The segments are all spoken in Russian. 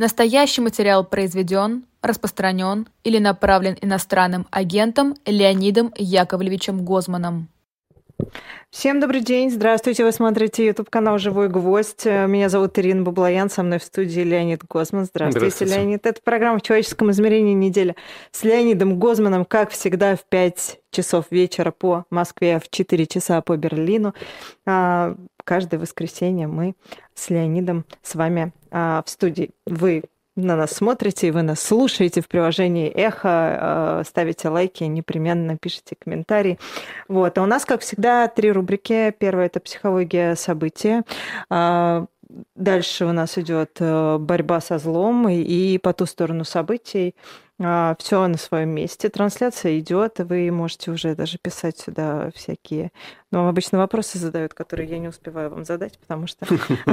Настоящий материал произведен, распространен или направлен иностранным агентом Леонидом Яковлевичем Гозманом. Всем добрый день, здравствуйте, вы смотрите YouTube канал «Живой гвоздь». Меня зовут Ирина Баблоян, со мной в студии Леонид Гозман. Здравствуйте, здравствуйте. Леонид. Это программа «В человеческом измерении неделя» с Леонидом Гозманом, как всегда, в 5 часов вечера по Москве, в 4 часа по Берлину. А, каждое воскресенье мы с Леонидом с вами а, в студии. Вы на нас смотрите, вы нас слушаете в приложении Эхо, э, ставите лайки, непременно пишите комментарии. Вот. А у нас, как всегда, три рубрики. Первая – это психология события. А, дальше у нас идет э, борьба со злом и по ту сторону событий. А, Все на своем месте. Трансляция идет, вы можете уже даже писать сюда всякие. Но обычно вопросы задают, которые я не успеваю вам задать, потому что,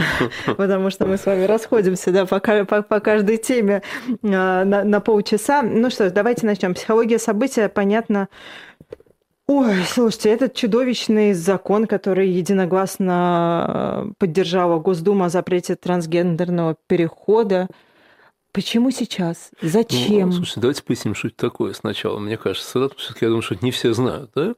потому что мы с вами расходимся да, по, каждой теме а, на, полчаса. Ну что ж, давайте начнем. Психология события, понятно. Ой, слушайте, этот чудовищный закон, который единогласно поддержала Госдума о запрете трансгендерного перехода, Почему сейчас? Зачем? Ну, слушайте, давайте поясним, что это такое сначала. Мне кажется, все-таки я думаю, что это не все знают. Да?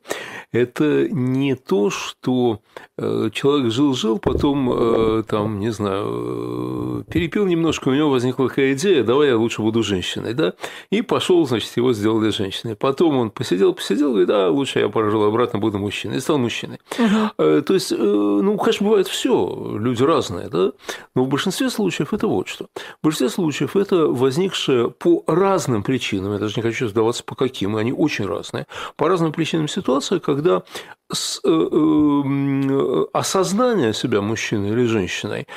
Это не то, что э, человек жил-жил, потом, э, там, не знаю, э, перепил немножко, у него возникла такая идея, давай я лучше буду женщиной, да, и пошел, значит, его сделали женщиной. Потом он посидел, посидел, и да, лучше я прожил обратно, буду мужчиной, и стал мужчиной. Угу. То есть, ну, конечно, бывает все, люди разные, да, но в большинстве случаев это вот что. В большинстве случаев это это возникшая по разным причинам, я даже не хочу сдаваться по каким, они очень разные, по разным причинам ситуация, когда с, э, э, осознание себя мужчиной или женщиной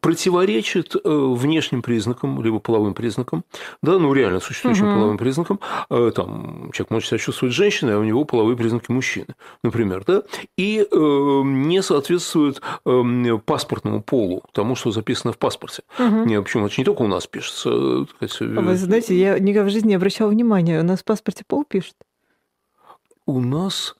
противоречит э, внешним признакам, либо половым признакам, да, ну реально существующим угу. половым признакам, э, там человек может себя чувствовать женщиной, а у него половые признаки мужчины, например, да, и э, не соответствует э, паспортному полу, тому, что записано в паспорте. Угу. Не, почему это не только у нас пишется. Сказать, Вы знаете, я никогда в жизни не обращал внимания, у нас в паспорте пол пишет. У нас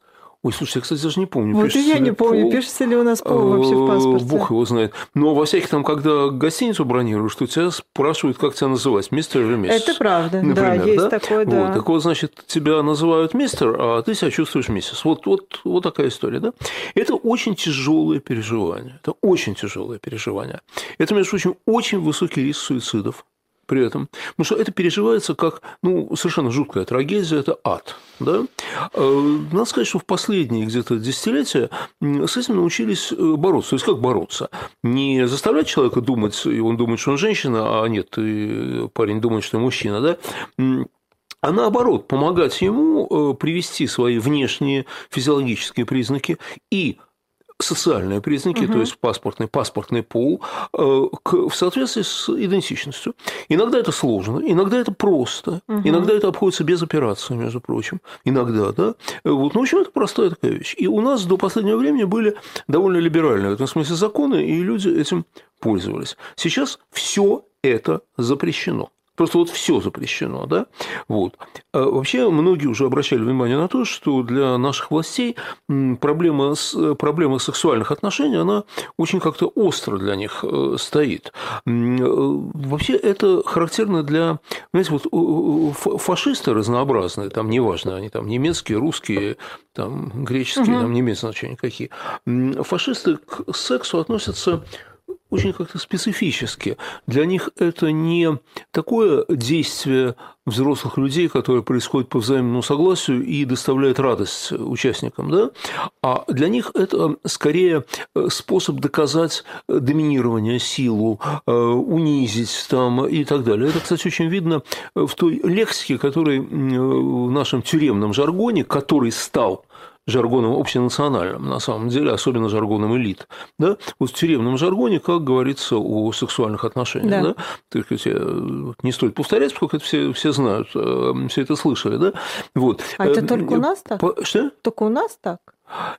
Ой, слушай, я, кстати, даже не помню. Вот и я не помню, пол... пишется ли у нас пол вообще в паспорте. Бог его знает. Но во всяких там, когда гостиницу бронируешь, что тебя спрашивают, как тебя называть, мистер или миссис. Это правда, Например, да, есть да? такое, да. Вот, так вот, значит, тебя называют мистер, а ты себя чувствуешь миссис. Вот, вот, вот такая история, да? Это очень тяжелое переживание. Это очень тяжелое переживание. Это, между прочим, очень высокий риск суицидов при этом. Потому что это переживается как ну, совершенно жуткая трагедия, это ад. Да? Э, надо сказать, что в последние где-то десятилетия с этим научились э, бороться. То есть, как бороться? Не заставлять человека думать, и он думает, что он женщина, а нет, и парень думает, что он мужчина, да? а наоборот, помогать ему э, привести свои внешние физиологические признаки и социальные признаки, угу. то есть паспортный, паспортный пол, э, в соответствии с идентичностью. Иногда это сложно, иногда это просто, угу. иногда это обходится без операции, между прочим. Иногда, да. Вот, ну, в общем, это простая такая вещь. И у нас до последнего времени были довольно либеральные в этом смысле законы, и люди этим пользовались. Сейчас все это запрещено. Просто вот все запрещено, да? Вот. А вообще многие уже обращали внимание на то, что для наших властей проблема, проблема сексуальных отношений, она очень как-то остро для них э, стоит. Э, вообще это характерно для, знаете, вот фашисты разнообразные, там неважно, они там немецкие, русские, там греческие, угу. там не имеет значения какие. Фашисты к сексу относятся очень как-то специфически. Для них это не такое действие взрослых людей, которое происходит по взаимному согласию и доставляет радость участникам, да? а для них это скорее способ доказать доминирование, силу, э, унизить там и так далее. Это, кстати, очень видно в той лексике, которой в нашем тюремном жаргоне, который стал жаргоном общенациональным, на самом деле, особенно жаргоном элит. Да? Вот в тюремном жаргоне, как говорится о сексуальных отношениях. Да. Да? То есть, не стоит повторять, поскольку это все, все знают, э, все это слышали. Да? Вот. А это только у нас так? Что? Только у нас так?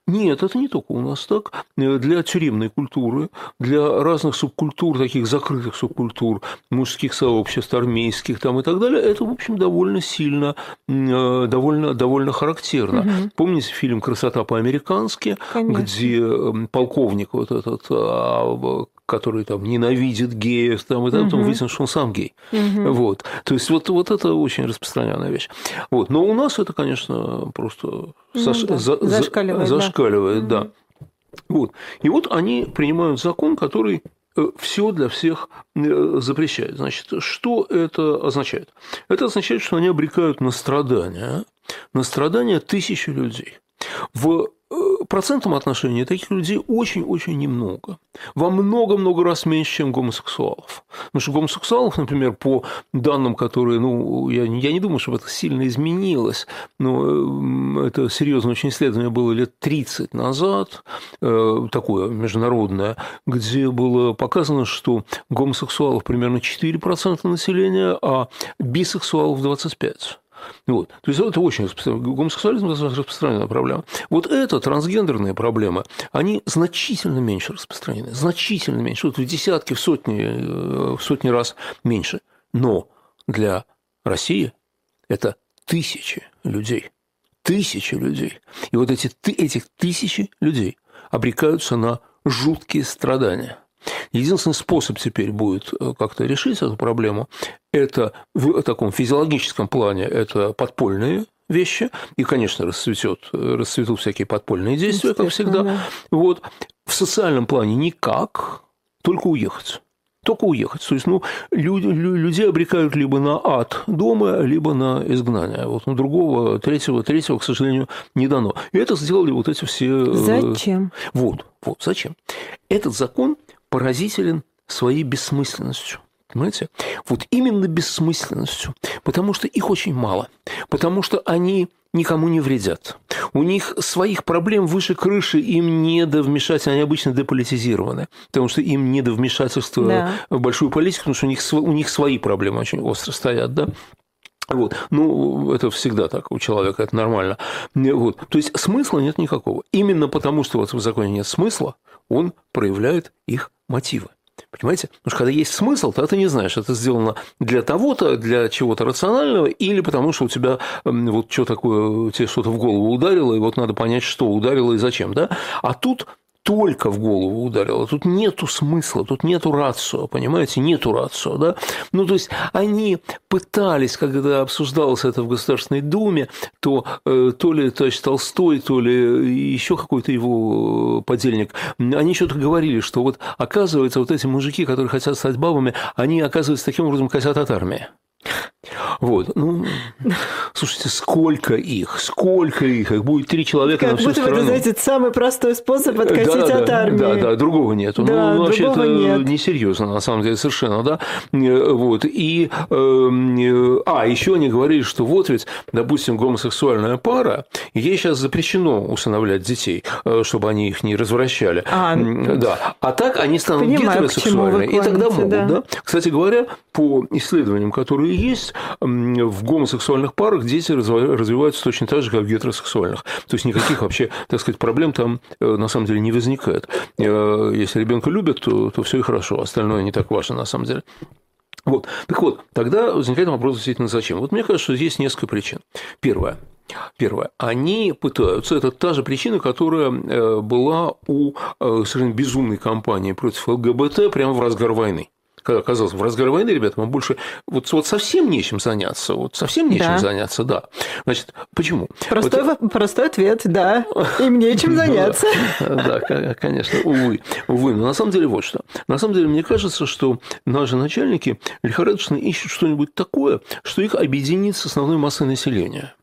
Нет, это не только у нас так. Для тюремной культуры, для разных субкультур, таких закрытых субкультур, мужских сообществ, армейских там и так далее, это, в общем, довольно сильно, э, довольно, довольно характерно. Угу. Помните фильм «Красота по-американски», где эм, полковник вот этот а, который там ненавидит геев, там, и там, угу. выяснилось, что он сам гей. Угу. Вот. То есть вот, вот это очень распространенная вещь. Вот. Но у нас это, конечно, просто ну, заш... да. за... зашкаливает. зашкаливает да. да. Вот. И вот они принимают закон, который э, все для всех э, запрещает. Значит, что это означает? Это означает, что они обрекают на страдания, на страдания тысячи людей. В процентном отношении таких людей очень-очень немного. Во много-много раз меньше, чем гомосексуалов. Потому что гомосексуалов, например, по данным, которые, ну, я, я не думаю, что это сильно изменилось, но это серьезное очень исследование было лет 30 назад, э, такое международное, где было показано, что гомосексуалов примерно 4% населения, а бисексуалов 25%. Вот. То есть это очень распространенная, гомосексуализм – распространенная проблема. Вот это, трансгендерные проблемы, они значительно меньше распространены, значительно меньше, вот в десятки, в сотни, э, в сотни раз меньше. Но для России это тысячи людей, тысячи людей. И вот эти, этих тысячи людей обрекаются на жуткие страдания – Единственный способ теперь будет э, как-то решить эту проблему – это в таком физиологическом плане это подпольные вещи, и, конечно, расцветет, расцветут всякие подпольные действия, как всегда. Да. Вот. В социальном плане никак, только уехать только уехать. То есть, ну, люди, людей обрекают либо на ад дома, либо на изгнание. Вот ну, другого, третьего, третьего, к сожалению, не дано. И это сделали вот эти все... Э, зачем? Вот, вот, зачем. Этот закон поразителен своей бессмысленностью. Понимаете? Вот именно бессмысленностью, потому что их очень мало, потому что они никому не вредят. У них своих проблем выше крыши, им не до вмешательства, они обычно деполитизированы, потому что им не до вмешательства да. в большую политику, потому что у них, у них свои проблемы очень остро стоят, да. Вот. Ну, это всегда так у человека, это нормально. Вот. То есть смысла нет никакого. Именно потому, что вот в законе нет смысла, он проявляет их мотивы. Понимаете? Потому что когда есть смысл, то ты не знаешь, это сделано для того-то, для чего-то рационального, или потому что у тебя вот что такое, тебе что-то в голову ударило, и вот надо понять, что ударило и зачем, да? А тут только в голову ударило. Тут нету смысла, тут нету рацио, понимаете, нету рацио, да? Ну, то есть они пытались, когда обсуждалось это в Государственной Думе, то э, то ли товарищ Толстой, то ли еще какой-то его подельник, они что-то говорили, что вот оказывается вот эти мужики, которые хотят стать бабами, они, оказывается, таким образом хотят от армии. Вот, ну, слушайте, сколько их, сколько их, их будет три человека как на всю будто страну. это, знаете, самый простой способ откатить да, от да, армии. Да, да, другого нет. Да, ну, вообще это нет. несерьезно, на самом деле, совершенно, да. Вот, и, э, а, еще они говорили, что вот ведь, допустим, гомосексуальная пара, ей сейчас запрещено усыновлять детей, э, чтобы они их не развращали. А, да. а так они станут Понимаю, гетеросексуальны, и тогда могут, да. да. Кстати говоря, по исследованиям, которые есть, в гомосексуальных парах дети развиваются точно так же, как в гетеросексуальных. То есть никаких вообще, так сказать, проблем там э, на самом деле не возникает. Э, если ребенка любят, то, то все и хорошо, остальное не так важно на самом деле. Вот. Так вот, тогда возникает вопрос действительно зачем. Вот мне кажется, что здесь несколько причин. Первое. Первое. Они пытаются, это та же причина, которая э, была у совершенно безумной кампании против ЛГБТ прямо в разгар войны когда оказалось в разгар войны, ребята, вам больше вот, вот совсем нечем заняться, вот совсем нечем да. заняться, да. Значит, почему? Простой, вот... простой ответ, да, им нечем заняться. Да, конечно, увы, увы. Но на самом деле вот что. На самом деле, мне кажется, что наши начальники лихорадочно ищут что-нибудь такое, что их объединит с основной массой населения.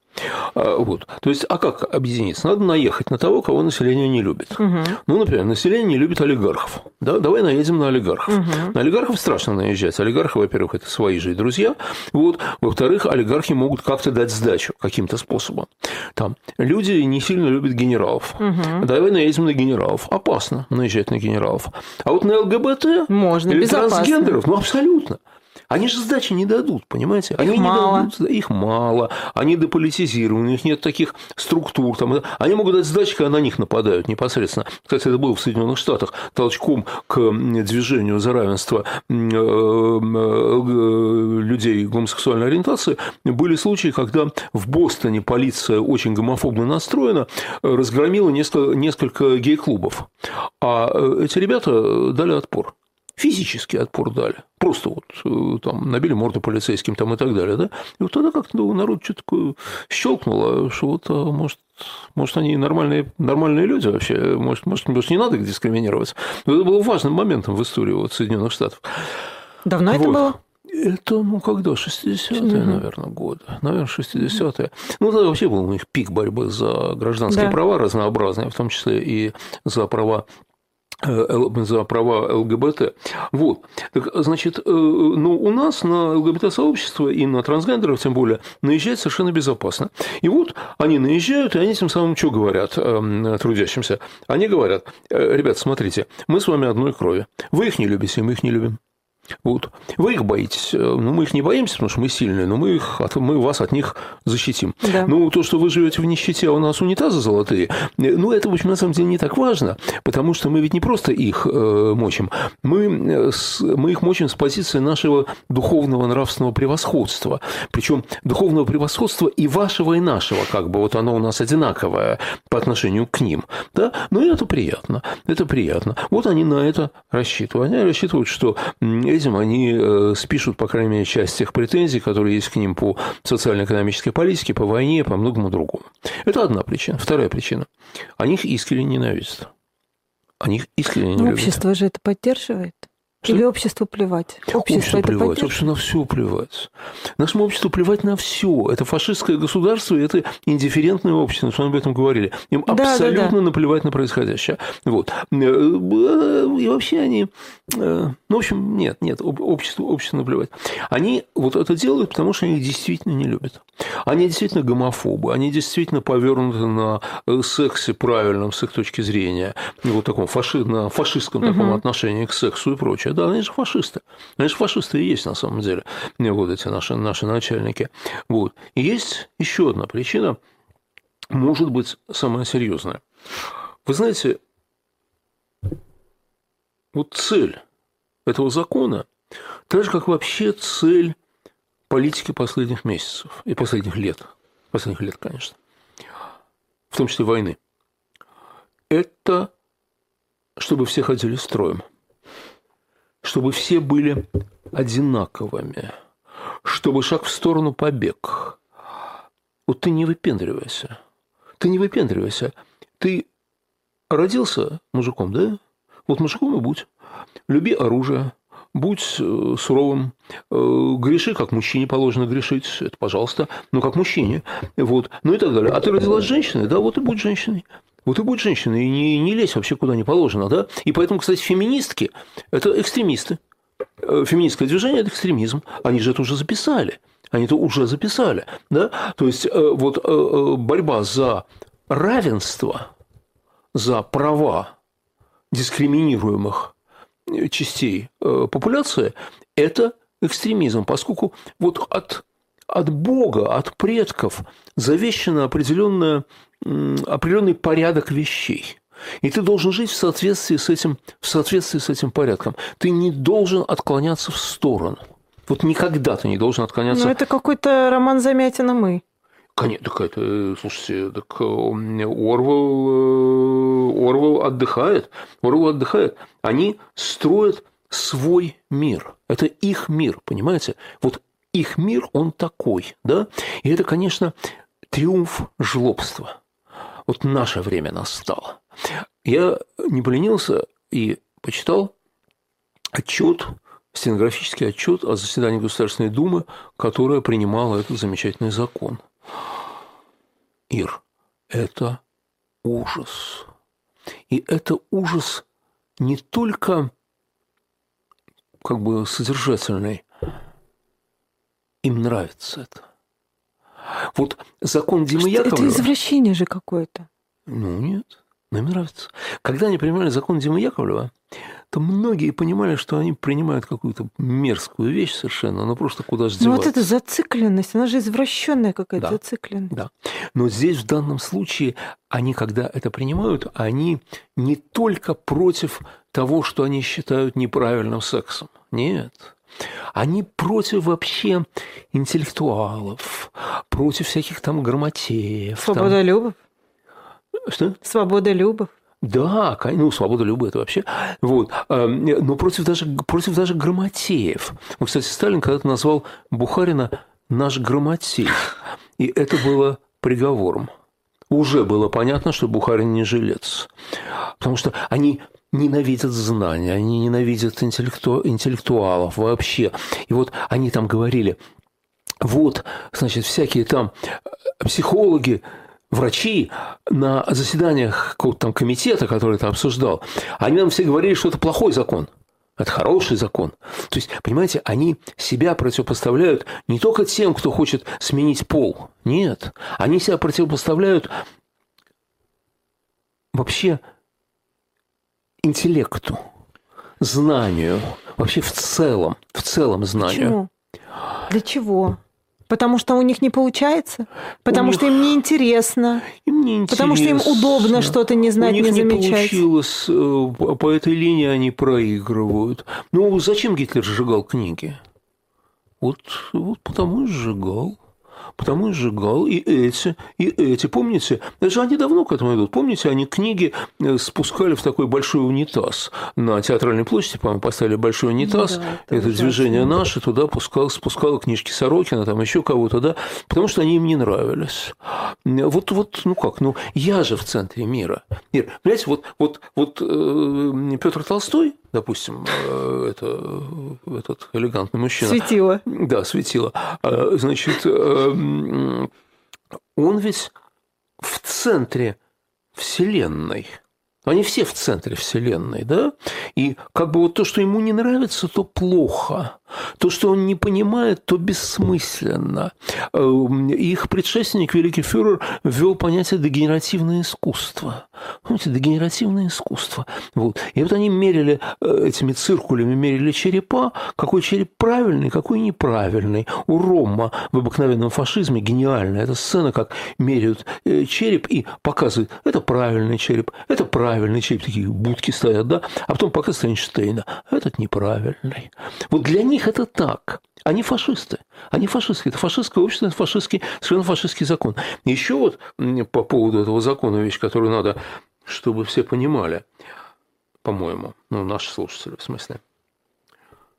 А, вот. То есть, а как объединиться? Надо наехать на того, кого население не любит. Угу. Ну, например, население не любит олигархов. Да? Давай наедем на олигархов. Угу. На олигархов страшно наезжать. Олигархи, во-первых, это свои же и друзья. Вот. Во-вторых, олигархи могут как-то дать сдачу каким-то способом. Там люди не сильно любят генералов. Угу. Давай наедем на генералов. Опасно наезжать на генералов. А вот на ЛГБТ Можно, или безопасно. трансгендеров, ну, абсолютно. Они же сдачи не дадут, понимаете? Они их мало. Не дадут, их мало, они деполитизированы, у них нет таких структур. Там, они могут дать сдачи, когда на них нападают непосредственно. Кстати, это было в Соединенных Штатах толчком к движению за равенство э, э, людей гомосексуальной ориентации. Были случаи, когда в Бостоне полиция очень гомофобно настроена, разгромила несколько, несколько гей-клубов. А э, эти ребята дали отпор физический отпор дали. Просто вот э, там набили морду полицейским там и так далее, да? И вот тогда как-то ну, народ что-то такое щелкнуло, что вот, а, может, может, они нормальные, нормальные люди вообще, может, может, может, не надо их дискриминировать. Но это было важным моментом в истории вот Соединенных Штатов. Давно вот. это было? Это, ну, когда? 60-е, угу. наверное, годы. Наверное, 60-е. Ну, тогда вообще был у них пик борьбы за гражданские да. права разнообразные, в том числе и за права Э, за права ЛГБТ. Вот. Так, значит, э, ну, у нас на ЛГБТ-сообщество и на трансгендеров, тем более, наезжать совершенно безопасно. И вот они наезжают, и они тем самым что говорят э, трудящимся? Они говорят, ребят, смотрите, мы с вами одной крови. Вы их не любите, мы их не любим. Вот. Вы их боитесь. Ну, мы их не боимся, потому что мы сильные, но мы, их, мы вас от них защитим. Да. Ну, то, что вы живете в нищете, а у нас унитазы золотые, ну, это, в общем, на самом деле не так важно, потому что мы ведь не просто их э, мочим, мы, э, мы их мочим с позиции нашего духовного нравственного превосходства. Причем духовного превосходства и вашего, и нашего, как бы вот оно у нас одинаковое по отношению к ним. Да? Но ну, это приятно. Это приятно. Вот они на это рассчитывают. Они рассчитывают, что этим они э, спишут, по крайней мере, часть тех претензий, которые есть к ним по социально-экономической политике, по войне, по многому другому. Это одна причина. Вторая причина. Они их искренне ненавидят. Они их искренне не Но любят. Общество же это поддерживает. Что? Или обществу плевать? Общество, обществу плевать, обществу на все плевать. Нашему обществу плевать на все. Это фашистское государство, это индифферентное общество, мы об этом говорили. Им да, абсолютно да, да. наплевать на происходящее. Вот. Э, и вообще они... Э, ну, в общем, нет, нет, обществу, обществу наплевать. Они вот это делают, потому что они их действительно не любят. Они действительно гомофобы, они действительно повернуты на э, сексе правильном с их точки зрения, вот таком фаши, на фашистском угу. таком отношении к сексу и прочее да, они же фашисты. Они же фашисты и есть на самом деле, вот эти наши, наши начальники. Вот. И есть еще одна причина, может быть, самая серьезная. Вы знаете, вот цель этого закона, так же, как вообще цель политики последних месяцев и последних лет, последних лет, конечно, в том числе войны, это чтобы все ходили строем – чтобы все были одинаковыми, чтобы шаг в сторону побег. Вот ты не выпендривайся. Ты не выпендривайся. Ты родился мужиком, да? Вот мужиком и будь. Люби оружие, будь э, суровым, э, греши, как мужчине положено грешить, это пожалуйста, но как мужчине, вот, ну и так далее. А ты родилась женщиной, да, вот и будь женщиной. Вот и будь женщина, и не, не лезь вообще куда не положено, да? И поэтому, кстати, феминистки – это экстремисты. Э, феминистское движение – это экстремизм. Они же это уже записали. Они это уже записали, да? То есть, э, вот э, борьба за равенство, за права дискриминируемых частей популяции – это экстремизм, поскольку вот от, от Бога, от предков завещена определенная определенный порядок вещей. И ты должен жить в соответствии с этим, в соответствии с этим порядком. Ты не должен отклоняться в сторону. Вот никогда ты не должен отклоняться. Ну, это какой-то роман Замятина «Мы». Конечно, так это, слушайте, так Орвел, э, Орвел отдыхает, Орвел отдыхает. Они строят свой мир. Это их мир, понимаете? Вот их мир, он такой, да? И это, конечно, триумф жлобства вот наше время настало. Я не поленился и почитал отчет, стенографический отчет о заседании Государственной Думы, которая принимала этот замечательный закон. Ир, это ужас. И это ужас не только как бы содержательный, им нравится это. Вот закон Димы Яковлева... Это извращение же какое-то. Ну, нет. Нам нравится. Когда они принимали закон Димы Яковлева, то многие понимали, что они принимают какую-то мерзкую вещь совершенно, но просто куда же Ну вот эта зацикленность, она же извращенная какая-то да, зацикленность. Да. Но здесь в данном случае они, когда это принимают, они не только против того, что они считают неправильным сексом. Нет. Они против вообще интеллектуалов, против всяких там грамотеев. Свободолюбов. Там... Что? Свободолюбов. Да, ну, свобода любая это вообще. Вот. Но против даже, против даже грамотеев. Вот, кстати, Сталин когда-то назвал Бухарина наш грамотей. И это было приговором. Уже было понятно, что Бухарин не жилец. Потому что они ненавидят знания, они ненавидят интеллекту... интеллектуалов вообще. И вот они там говорили, вот, значит, всякие там психологи, врачи на заседаниях какого-то там комитета, который это обсуждал, они нам все говорили, что это плохой закон. Это хороший закон. То есть, понимаете, они себя противопоставляют не только тем, кто хочет сменить пол. Нет. Они себя противопоставляют вообще интеллекту, знанию, вообще в целом, в целом знанию. Почему? Для чего? Потому что у них не получается? Потому них... что им неинтересно? Им не интересно. Потому что им удобно что-то не знать, у них не замечать? не получилось. Э, по этой линии они проигрывают. Ну, зачем Гитлер сжигал книги? Вот, вот потому и сжигал потому и сжигал и эти, и эти. Помните, даже они давно к этому идут. Помните, они книги э, спускали в такой большой унитаз на театральной площади, по-моему, поставили большой унитаз. Ну, да, это, это движение наше туда пускал, спускало книжки Сорокина, там еще кого-то, да, потому что они им не нравились. Вот, вот, ну как, ну я же в центре мира. Мир. Понимаете, вот, вот, вот э, Петр Толстой, допустим, э, это, этот элегантный мужчина. Светило. Да, светило. А, значит, э, он ведь в центре Вселенной – они все в центре Вселенной, да? И как бы вот то, что ему не нравится, то плохо. То, что он не понимает, то бессмысленно. Эм, их предшественник, великий фюрер, ввел понятие дегенеративное искусство. Помните, дегенеративное искусство. Вот. И вот они мерили э, этими циркулями, мерили черепа, какой череп правильный, какой неправильный. У Рома в обыкновенном фашизме гениальная эта сцена, как меряют э, череп и показывают, это правильный череп, это правильный череп, такие будки стоят, да, а потом показывают Эйнштейна, этот неправильный. Вот для них это так. Они фашисты. Они фашисты. Это фашистское общество, это фашистский, совершенно фашистский закон. Еще вот по поводу этого закона вещь, которую надо, чтобы все понимали, по-моему, ну, наши слушатели, в смысле.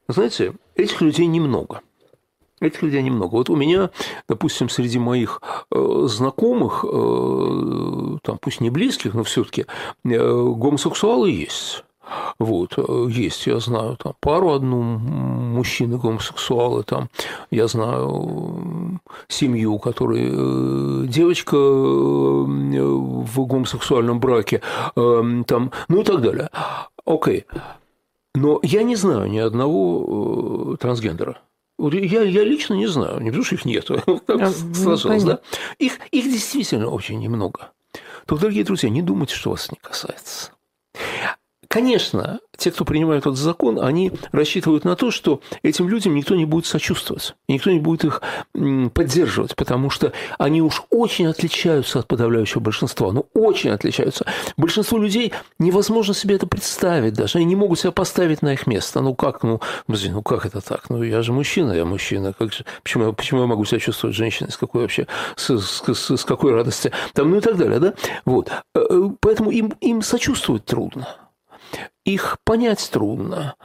Знаете, этих людей немного. Этих людей немного. Вот у меня, допустим, среди моих э, знакомых, э, там, пусть не близких, но все-таки э, гомосексуалы есть. Вот, есть, я знаю, там пару одну мужчины гомосексуалы, там, я знаю семью, у которой девочка в гомосексуальном браке, там, ну и так далее. Окей. Но я не знаю ни одного трансгендера. Я, я лично не знаю, не потому что их нет, так а, сложилось, да? Их, их действительно очень немного. Только, дорогие друзья, не думайте, что вас не касается. Конечно, те, кто принимает этот закон, они рассчитывают на то, что этим людям никто не будет сочувствовать, никто не будет их поддерживать, потому что они уж очень отличаются от подавляющего большинства, ну, очень отличаются. Большинство людей невозможно себе это представить даже, они не могут себя поставить на их место. Ну, как, ну, подожди, ну, как это так? Ну, я же мужчина, я мужчина, как же, почему, почему я могу себя чувствовать женщиной, с какой вообще, с, с, с, с какой радости, там, ну, и так далее, да? Вот. Э, э, поэтому им, им сочувствовать трудно их понять трудно.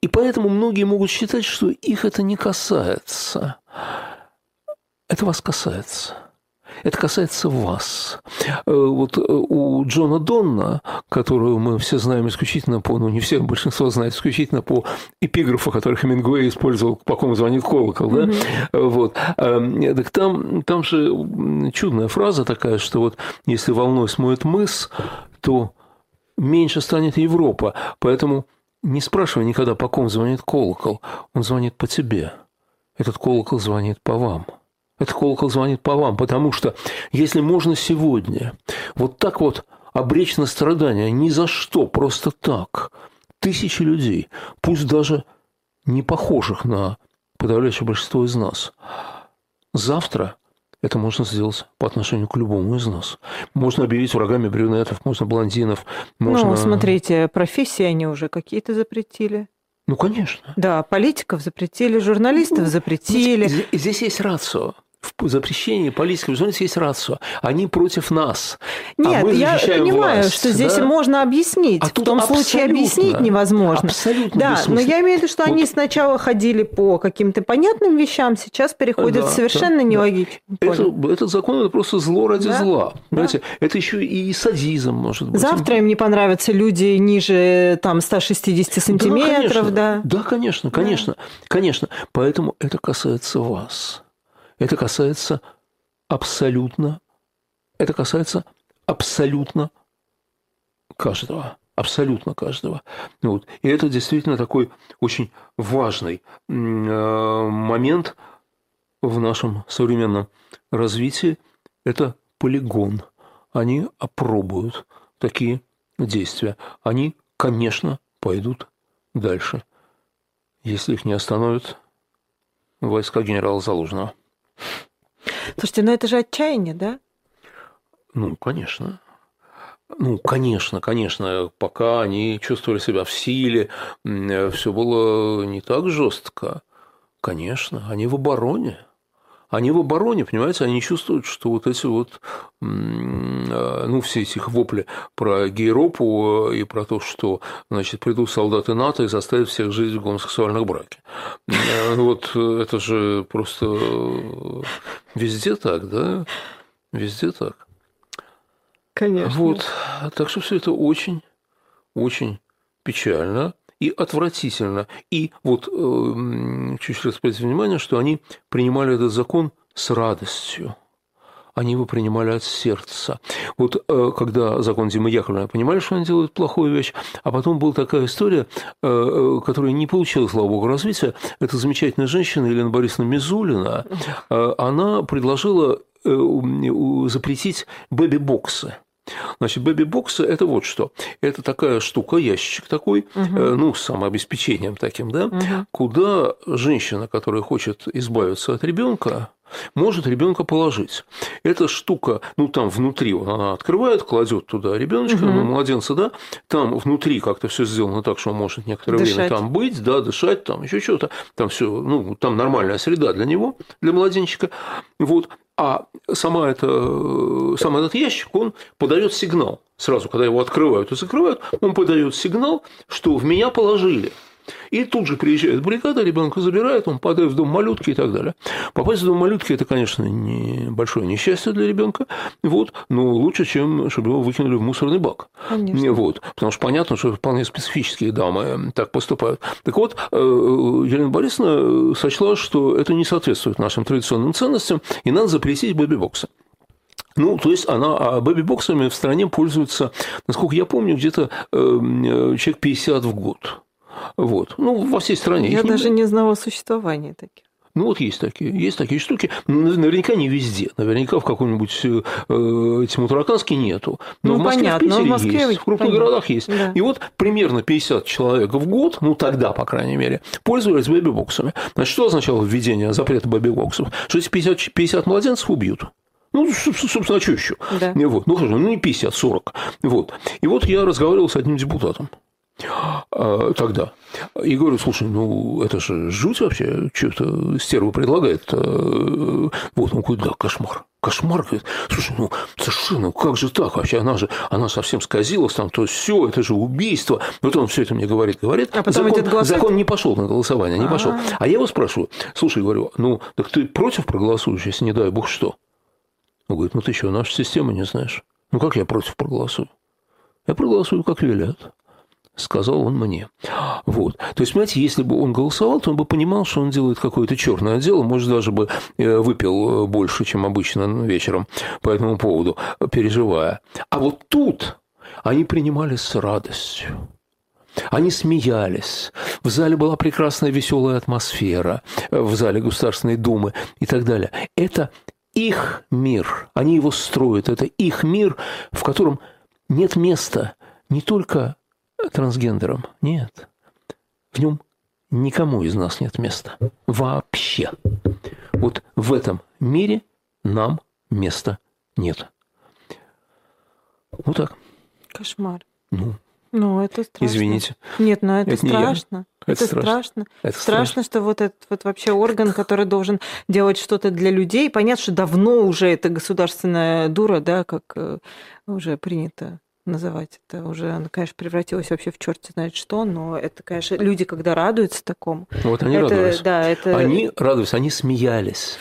И поэтому многие могут считать, что их это не касается. Это вас касается. Это касается вас. Э, вот э, у Джона Донна, которую мы все знаем исключительно по, ну не все, большинство знает исключительно по эпиграфу, который Хемингуэй использовал, по кому звонит колокол, да, mm-hmm. вот. Эм, так там, там же чудная фраза такая, что вот если волной смоет мыс, то меньше станет Европа. Поэтому не спрашивай никогда, по ком звонит колокол. Он звонит по тебе. Этот колокол звонит по вам. Этот колокол звонит по вам, потому что если можно сегодня вот так вот обречь на страдания ни за что, просто так, тысячи людей, пусть даже не похожих на подавляющее большинство из нас. Завтра это можно сделать по отношению к любому из нас. Можно объявить врагами брюнетов, можно блондинов. Можно... Ну, смотрите, профессии они уже какие-то запретили. Ну, конечно. Да, политиков запретили, журналистов ну, запретили. Здесь есть рацио в запрещении политиков журналистов есть рацио. Они против нас. А Нет, а мы я понимаю, власть, что да? здесь можно объяснить. А в том случае объяснить невозможно. Абсолютно Да, но я имею в виду, что вот. они сначала ходили по каким-то понятным вещам, сейчас переходят да, совершенно да, нелогично. Да. Это, этот закон это просто зло ради да? зла. Понимаете? Да. Это еще и садизм может быть. Завтра им не понравятся люди ниже там 160 сантиметров, да? Да, да конечно, конечно, конечно. Поэтому это касается вас. Это касается абсолютно, это касается абсолютно каждого. Абсолютно каждого. Вот. И это действительно такой очень важный э, момент в нашем современном развитии. Это полигон. Они опробуют такие действия. Они, конечно, пойдут дальше, если их не остановят войска генерала Залужного. Слушайте, ну это же отчаяние, да? Ну, конечно. Ну, конечно, конечно, пока они чувствовали себя в силе, все было не так жестко. Конечно, они в обороне. Они в обороне, понимаете, они чувствуют, что вот эти вот, а, ну, все эти вопли про Гейропу и про то, что, значит, придут солдаты НАТО и заставят всех жить в гомосексуальных браке. Э, вот это же просто везде так, да? Везде так. Конечно. Вот, так что все это очень, очень печально и отвратительно. И вот э, чуть раз обратите внимание, что они принимали этот закон с радостью. Они его принимали от сердца. Вот э, когда закон Димы Яковлевны понимали, что они делают плохую вещь, а потом была такая история, э, которая не получила, слава богу, развития. Это замечательная женщина Елена Борисовна Мизулина. Она предложила запретить бэби-боксы. Значит, бэби-боксы – это вот что. Это такая штука, ящик такой, угу. ну, с самообеспечением таким, да, угу. куда женщина, которая хочет избавиться от ребенка, может ребенка положить. Эта штука, ну там внутри она открывает, кладет туда ребеночка, угу. ну, младенца, да, там внутри как-то все сделано так, что он может некоторое дышать. время там быть, да, дышать, там еще что-то, там все, ну, там нормальная среда для него, для младенчика, вот. А сама это, сам этот ящик, он подает сигнал. Сразу, когда его открывают и закрывают, он подает сигнал, что в меня положили. И тут же приезжает бригада, ребенка забирает, он падает в дом малютки и так далее. Попасть в дом малютки – это, конечно, не большое несчастье для ребенка, вот, но лучше, чем чтобы его выкинули в мусорный бак. Конечно. Вот, потому что понятно, что вполне специфические дамы так поступают. Так вот, э, Елена Борисовна сочла, что это не соответствует нашим традиционным ценностям, и надо запретить бэби-боксы. Ну, то есть она а бэби-боксами в стране пользуется, насколько я помню, где-то э, человек 50 в год. Вот. Ну, во всей стране. Я даже не... не знала о существовании таких. Ну, вот есть такие, есть такие штуки. Наверняка не везде. Наверняка в каком-нибудь э, Тимутараканске нету. Но ну, в Москве, понятно, в Питере в Москве есть, в крупных понятно. городах есть. Да. И вот примерно 50 человек в год, ну, тогда, по крайней мере, пользовались бэби-боксами. Значит, что означало введение запрета бэби-боксов? Что эти 50, 50 младенцев убьют. Ну, собственно, а что еще? Да. Вот. Ну, хорошо, ну, не 50, 40. Вот. И вот я разговаривал с одним депутатом. А, тогда. И говорю, слушай, ну это же жуть вообще, что-то стерва предлагает. А, вот, он говорит, да, кошмар. Кошмар, говорит, слушай, ну совершенно, как же так вообще, она же, она совсем сказилась там, то все, это же убийство. Вот он все это мне говорит, говорит. А потом закон, голосовать? закон не пошел на голосование, не пошел. А я его спрашиваю, слушай, говорю, ну так ты против проголосуешь, если не дай бог что? Он говорит, ну ты что, нашу систему не знаешь? Ну как я против проголосую? Я проголосую, как велят сказал он мне. Вот. То есть, понимаете, если бы он голосовал, то он бы понимал, что он делает какое-то черное дело, может, даже бы э, выпил э, больше, чем обычно вечером по этому поводу, переживая. А вот тут они принимали с радостью. Они смеялись. В зале была прекрасная веселая атмосфера, э, в зале Государственной Думы и так далее. Это их мир. Они его строят. Это их мир, в котором нет места не только трансгендерам. Нет. В нем никому из нас нет места. Вообще. Вот в этом мире нам места нет. Вот так. Кошмар. Ну, ну, это страшно. Извините. Нет, ну это, это страшно. Это, это страшно. страшно. Это страшно, страшно, что вот этот вот вообще орган, который должен делать что-то для людей. Понятно, что давно уже это государственная дура, да, как э, уже принято называть это уже, она, конечно, превратилась вообще в черт знает что, но это, конечно, люди, когда радуются такому. Вот они это, радовались. Да, это... Они радовались, они смеялись.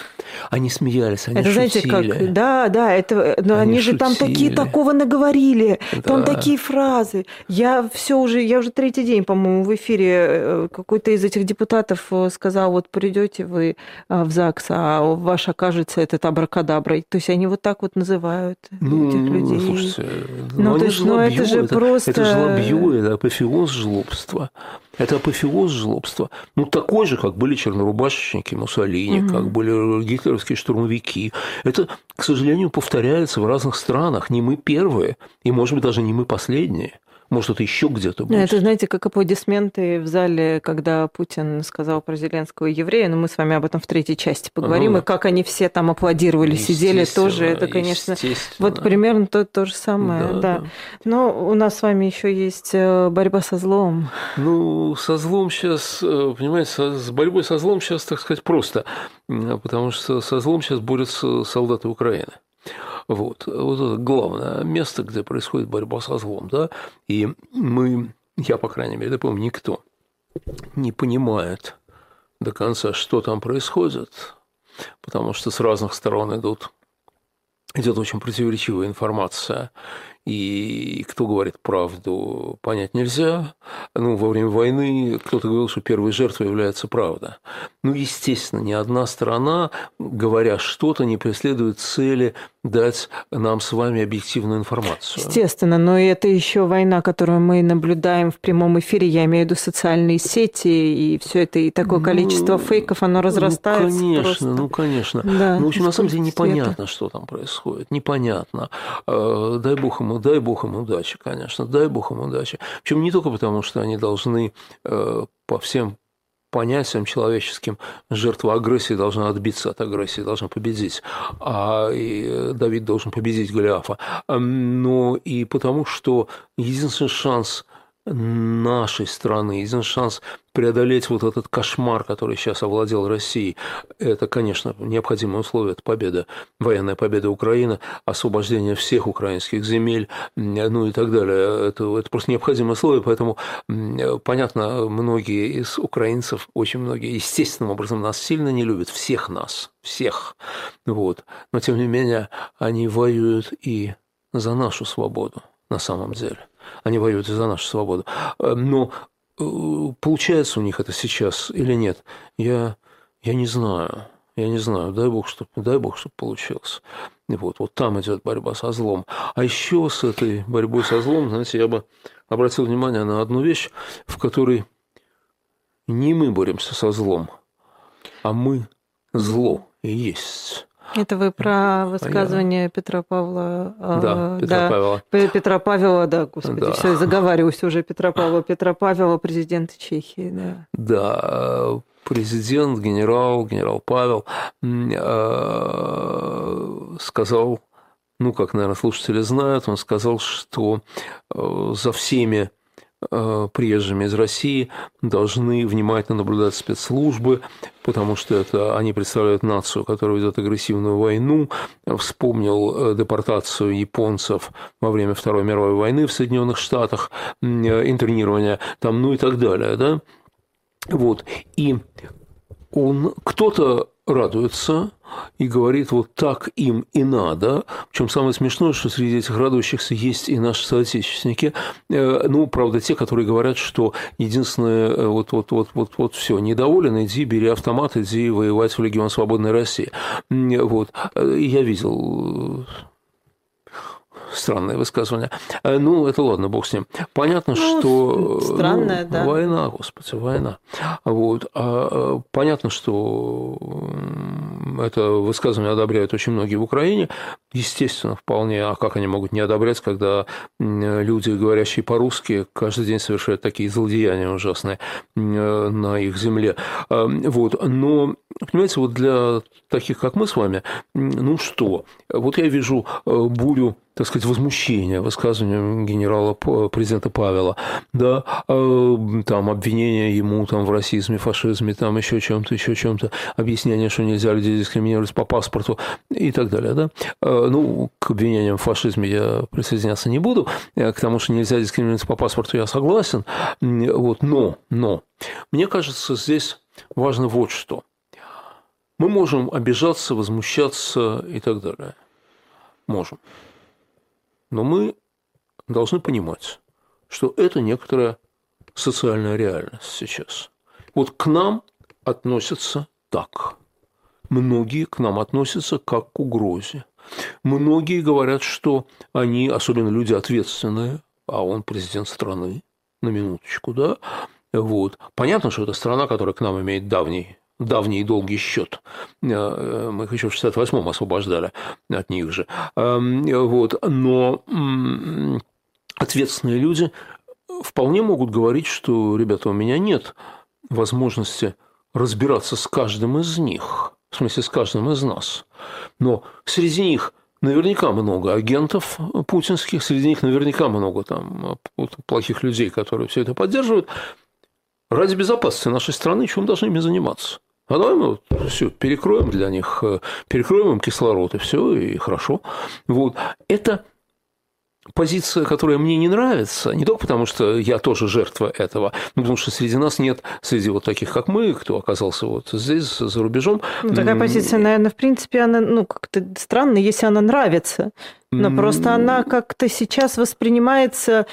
Они смеялись, они это, шутили. знаете, как, да, да, это, но они, они же там такие такого наговорили, да. там такие фразы. Я все уже, я уже третий день, по-моему, в эфире э, какой-то из этих депутатов э, сказал, вот придете вы э, в ЗАГС, а ваш окажется этот абракадабра. То есть они вот так вот называют ну, этих людей. Слушайте, ну, ну, то есть, ну это же это, просто... Это жлобье, это апофеоз жлобства. Это апофеоз жлобства. Ну, такой же, как были чернорубашечники Муссолини, угу. как были гитлеровские штурмовики. Это, к сожалению, повторяется в разных странах. Не мы первые, и, может быть, даже не мы последние. Может, это еще где-то будет. Это, знаете, как аплодисменты в зале, когда Путин сказал про Зеленского еврея, но мы с вами об этом в третьей части поговорим, ну, и как они все там аплодировали, сидели тоже, это, конечно, вот примерно то, то же самое, да, да. да. Но у нас с вами еще есть э, борьба со злом. Ну, со злом сейчас, э, понимаете, с борьбой со злом сейчас, так сказать, просто, потому что со злом сейчас борются солдаты Украины. Вот, вот это главное место, где происходит борьба со злом, да, и мы, я, по крайней мере, да, помню, никто не понимает до конца, что там происходит, потому что с разных сторон идут идет очень противоречивая информация и кто говорит правду, понять нельзя. Ну, во время войны кто-то говорил, что первой жертвой является правда. Ну, естественно, ни одна сторона, говоря что-то, не преследует цели дать нам с вами объективную информацию. Естественно, но это еще война, которую мы наблюдаем в прямом эфире, я имею в виду социальные сети и все это, и такое ну, количество фейков, оно разрастается. Ну, конечно, просто. ну, конечно. Да, ну, в общем, на самом деле непонятно, что там происходит, непонятно. Э, дай бог им ему, дай бог им удачи, конечно, дай бог им удачи. Причем не только потому, что они должны э, по всем понятиям человеческим жертва агрессии должна отбиться от агрессии, должна победить, а и Давид должен победить Голиафа. Но и потому, что единственный шанс нашей страны, единственный шанс преодолеть вот этот кошмар, который сейчас овладел Россией, это, конечно, необходимое условие, это победа, военная победа Украины, освобождение всех украинских земель, ну и так далее. Это, это просто необходимое условие, поэтому, понятно, многие из украинцев, очень многие, естественным образом нас сильно не любят, всех нас, всех, вот. Но, тем не менее, они воюют и за нашу свободу на самом деле. Они воюют за нашу свободу. Но Э, получается у них это сейчас или нет, я, я не знаю. Я не знаю, дай бог, чтобы, дай бог, чтобы получилось. Вот, вот там идет борьба со злом. А еще с этой борьбой со злом, знаете, я бы обратил внимание на одну вещь, в которой не мы боремся со злом, а мы зло и есть. Это вы про высказывание Понятно. Петра Павла. А, да, Петра да, Павла. Петра Павла, да, господи, да. все, заговариваюсь уже. Петра Павла, Петра Павла, президент Чехии, да. Да, президент, генерал, генерал Павел а, сказал, ну, как, наверное, слушатели знают, он сказал, что э, за всеми Э, приезжими из России должны внимательно наблюдать спецслужбы, потому что это они представляют нацию, которая ведет агрессивную войну. Вспомнил э, депортацию японцев во время Второй мировой войны в Соединенных Штатах, э, интернирование там, ну и так далее, да. Вот. И он, кто-то радуется и говорит, вот так им и надо. Причем самое смешное, что среди этих радующихся есть и наши соотечественники. Э, ну, правда, те, которые говорят, что единственное, э, вот, вот, вот, вот, вот все, недоволен, иди, бери автомат, иди воевать в Легион Свободной России. Вот. Э, я видел странное высказывание. Э, ну, это ладно, бог с ним. Понятно, ну, что... Странное, ну, да. Война, господи, война. Вот. А, понятно, что это высказывание одобряют очень многие в Украине. Естественно, вполне. А как они могут не одобрять, когда люди, говорящие по-русски, каждый день совершают такие злодеяния ужасные на их земле? Вот. Но, понимаете, вот для таких, как мы с вами, ну что? Вот я вижу э, бурю так сказать, возмущения высказыванием генерала президента Павела, да, а, там обвинения ему там в расизме, фашизме, там еще чем-то, еще чем-то, объяснение, что нельзя людей дискриминировать по паспорту и так далее, да. А, ну, к обвинениям в фашизме я присоединяться не буду, а к тому, что нельзя дискриминировать по паспорту, я согласен, вот, но, но, мне кажется, здесь важно вот что. Мы можем обижаться, возмущаться и так далее. Можем. Но мы должны понимать, что это некоторая социальная реальность сейчас. Вот к нам относятся так. Многие к нам относятся как к угрозе. Многие говорят, что они, особенно люди ответственные, а он президент страны, на минуточку, да, вот. Понятно, что это страна, которая к нам имеет давний давний долгий счет. Э, мы их еще в 68-м освобождали от них же. Эм, вот. Но ответственные люди вполне могут говорить, что, ребята, у меня нет возможности разбираться с каждым из них, в смысле, с каждым из нас. Но среди них наверняка много агентов путинских, среди них наверняка много там плохих людей, которые все это поддерживают. Ради безопасности нашей страны чем должны ими заниматься? А давай мы вот все перекроем для них, э, перекроем им кислород, и все, и хорошо. Вот. Это позиция, которая мне не нравится, не только потому, что я тоже жертва этого, но потому что среди нас нет, среди вот таких, как мы, кто оказался вот здесь, за рубежом. Ну, такая позиция, наверное, в принципе, она, ну, как-то странно, если она нравится, но просто она как-то сейчас воспринимается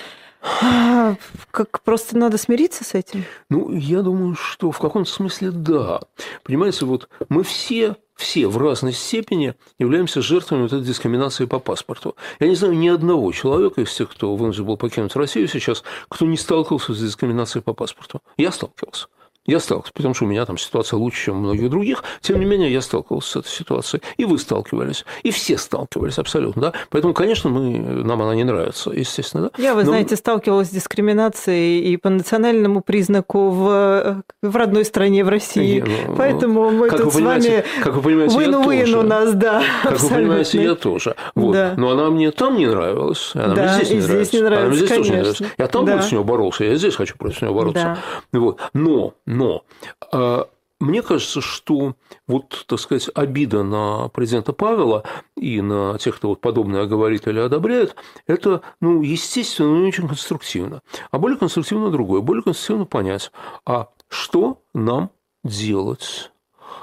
как просто надо смириться с этим? Ну, я думаю, что в каком-то смысле да. Понимаете, вот мы все все в разной степени являемся жертвами вот этой дискриминации по паспорту. Я не знаю ни одного человека из тех, кто вынужден был покинуть Россию сейчас, кто не сталкивался с дискриминацией по паспорту. Я сталкивался. Я сталкивался, потому что у меня там ситуация лучше, чем у многих других. Тем не менее, я сталкивался с этой ситуацией. И вы сталкивались. И все сталкивались абсолютно. Да? Поэтому, конечно, мы, нам она не нравится, естественно. Да? Я, вы Но... знаете, сталкивалась с дискриминацией и по национальному признаку в, в родной стране, в России. Я, ну, Поэтому мы как тут с вами как вы понимаете, вин-вин у нас, да. Как абсолютно. вы понимаете, я тоже. Вот. Да. Но она мне там не нравилась. Она да, мне здесь не здесь нравится. не нравится. Она мне здесь конечно. тоже не нравится. Я там да. против нее боролся, я здесь хочу против нее бороться. Да. Вот. Но но а, мне кажется, что вот, так сказать, обида на президента Павела и на тех, кто вот подобное говорит или одобряет, это, ну, естественно, но не очень конструктивно. А более конструктивно другое. Более конструктивно понять, а что нам делать?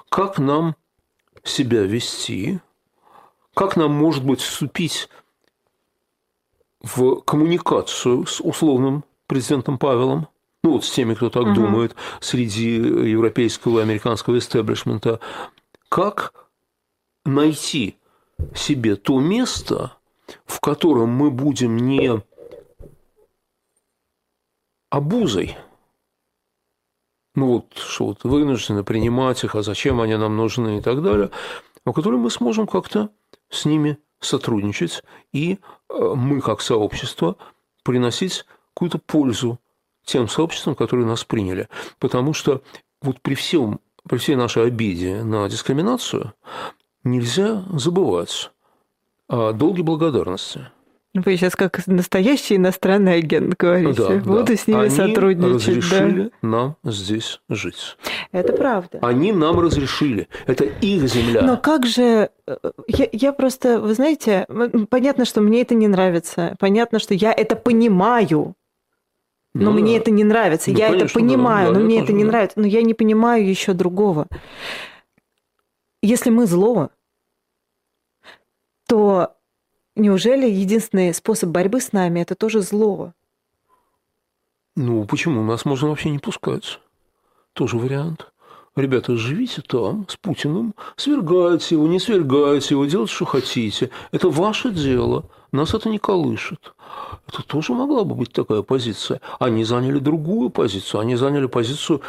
Как нам себя вести? Как нам, может быть, вступить в коммуникацию с условным президентом Павелом? Ну вот с теми, кто так угу. думает, среди европейского и американского истеблишмента, как найти себе то место, в котором мы будем не обузой, ну вот, что вот вынуждены принимать их, а зачем они нам нужны и так далее, в котором мы сможем как-то с ними сотрудничать, и э, мы, как сообщество, приносить какую-то пользу тем сообществам, которые нас приняли. Потому что вот при, всем, при всей нашей обиде на дискриминацию нельзя забывать о долге благодарности. Вы сейчас как настоящий иностранный агент говорите. Да, Буду да. с ними Они сотрудничать. разрешили да. нам здесь жить. Это правда. Они нам разрешили. Это их земля. Но как же... Э, я, я просто, вы знаете, понятно, что мне это не нравится. Понятно, что я это понимаю. Но ну, мне да. это не нравится. Ну, я конечно, это понимаю, да, но мне это не да. нравится. Но я не понимаю еще другого. Если мы зло, то неужели единственный способ борьбы с нами это тоже зло? Ну, почему? Нас можно вообще не пускать. Тоже вариант. Ребята, живите там с Путиным, свергайте его, не свергайте его, делайте, что хотите. Это ваше дело. Нас это не колышет. Это тоже могла бы быть такая позиция. Они заняли другую позицию. Они заняли позицию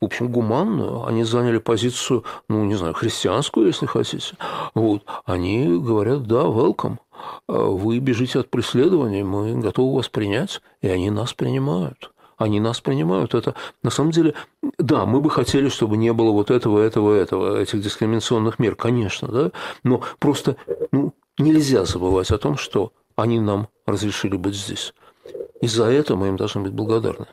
в общем, гуманную, они заняли позицию, ну, не знаю, христианскую, если хотите. Вот. Они говорят, да, welcome, вы бежите от преследования, мы готовы вас принять, и они нас принимают. Они нас принимают. Это на самом деле, да, мы бы хотели, чтобы не было вот этого, этого, этого, этих дискриминационных мер, конечно, да, но просто ну, нельзя забывать о том, что они нам разрешили быть здесь. И за это мы им должны быть благодарны.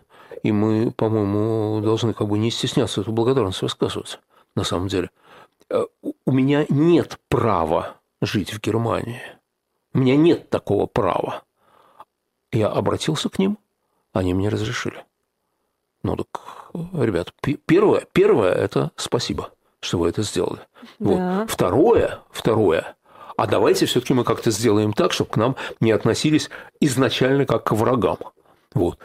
И мы, по-моему, должны как бы не стесняться эту благодарность высказывать, на самом деле. Э, у меня нет права жить в Германии. У меня нет такого права. Я обратился к ним, они мне разрешили. Ну так, ребят, первое, первое – это спасибо, что вы это сделали. Да. Вот. Второе, второе, а давайте все-таки мы как-то сделаем так, чтобы к нам не относились изначально как к врагам. Вот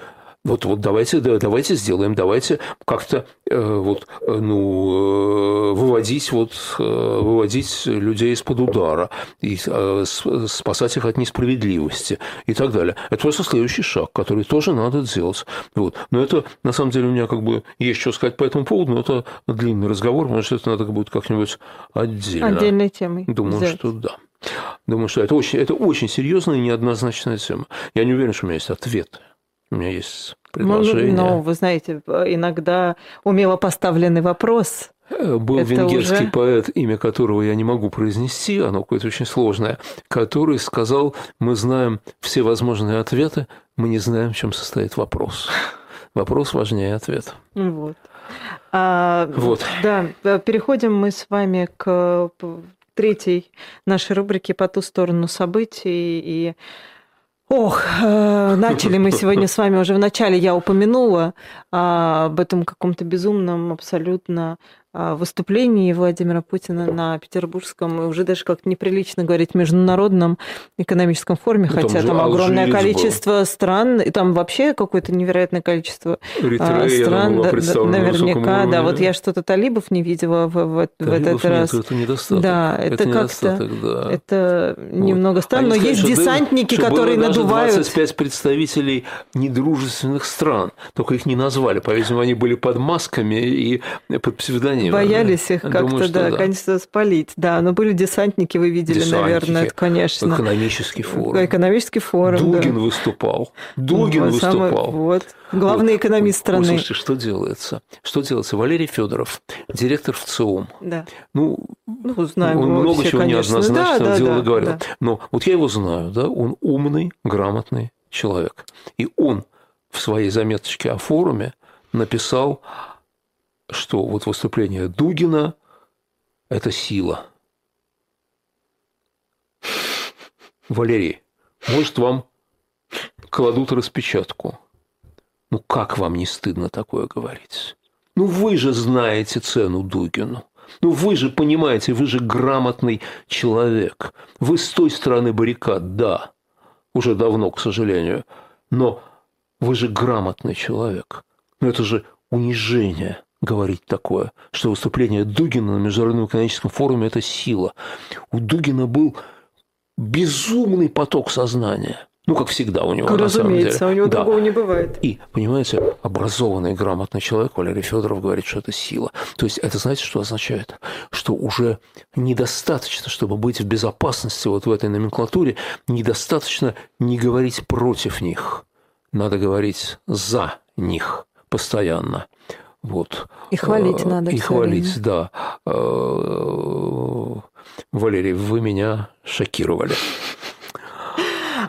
вот, вот давайте, да, давайте сделаем, давайте как-то э, вот, э, ну, э, выводить, вот, выводить людей из-под удара, и спасать их от несправедливости и так далее. Это просто следующий шаг, который тоже надо делать. Вот. Но это, на самом деле, у меня как бы есть что сказать по этому поводу, но это длинный разговор, что это надо будет как-нибудь отдельно. Отдельной темой. Думаю, взять. что да. Думаю, что это очень, это очень серьезная и неоднозначная тема. Я не уверен, что у меня есть ответы. У меня есть предложение. Ну, ну, вы знаете, иногда умело поставленный вопрос. Э, был Это венгерский уже... поэт, имя которого я не могу произнести, оно какое-то очень сложное, который сказал, мы знаем все возможные ответы, мы не знаем, в чем состоит вопрос. Вопрос важнее ответа. Вот. А, вот. Да, переходим мы с вами к третьей нашей рубрике «По ту сторону событий». И Ох, э, начали мы сегодня с вами уже в начале, я упомянула а, об этом каком-то безумном абсолютно выступлении Владимира Путина на Петербургском, и уже даже как-то неприлично говорить международном экономическом форуме, ну, хотя там, там огромное количество был. стран, и там вообще какое-то невероятное количество Эритрея, стран, да, наверняка, да, вот я что-то талибов не видела в, в, в этот раз. это недостаток. Да, это, это как-то, да. это немного странно, Они но сказали, есть десантники, что которые было надувают. 25 представителей недружественных стран, только их не назвали, по-видимому, они были под масками и под псевдонимом они боялись их как-то, да, да, конечно, спалить. Да, но были десантники, вы видели, десантники, наверное, это, конечно. Экономический форум. Экономический форум, Дугин да. выступал. Дугин вот, выступал. Самый, вот. Главный вот. экономист страны. Ой, слушайте, что делается? Что делается? Валерий Федоров, директор ВЦИОМ. Да. Ну, ну знаем он много все, чего конечно. неоднозначно да, делал да, и говорил. Да. Но вот я его знаю, да, он умный, грамотный человек. И он в своей заметочке о форуме написал что вот выступление Дугина – это сила. Валерий, может, вам кладут распечатку. Ну, как вам не стыдно такое говорить? Ну, вы же знаете цену Дугину. Ну, вы же понимаете, вы же грамотный человек. Вы с той стороны баррикад, да, уже давно, к сожалению. Но вы же грамотный человек. Но это же унижение говорить такое, что выступление Дугина на Международном экономическом форуме – это сила. У Дугина был безумный поток сознания. Ну, как всегда у него, Разумеется, на у него да. другого не бывает. И, понимаете, образованный, грамотный человек, Валерий Федоров, говорит, что это сила. То есть это, знаете, что означает? Что уже недостаточно, чтобы быть в безопасности вот в этой номенклатуре, недостаточно не говорить против них. Надо говорить за них постоянно. Вот. И хвалить э, надо. И хвалить, время. да. Э, Валерий, вы меня шокировали.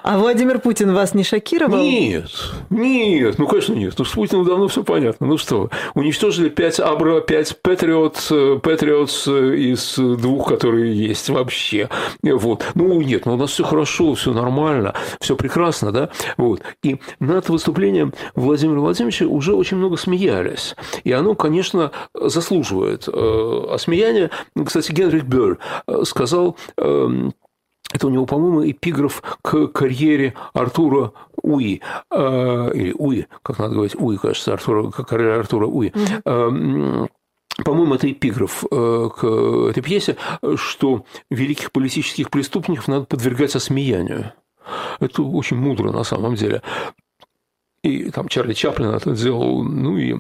А Владимир Путин вас не шокировал? Нет, нет, ну, конечно, нет. Ну, с Путиным давно все понятно. Ну что, уничтожили 5 Абра, 5 Патриот, Патриот из двух, которые есть вообще. Вот. Ну, нет, ну, у нас все хорошо, все нормально, все прекрасно, да? Вот. И над выступлением Владимира Владимировича уже очень много смеялись. И оно, конечно, заслуживает э, осмеяния. Кстати, Генрих Бёрр э, сказал эм, это у него, по-моему, эпиграф к карьере Артура Уи. Э, или Уи, как надо говорить, Уи, кажется, Артура, карьера Артура Уи. Mm-hmm. По-моему, это эпиграф э, к этой пьесе, что великих политических преступников надо подвергать осмеянию. Это очень мудро на самом деле. И там Чарли Чаплин это сделал, ну и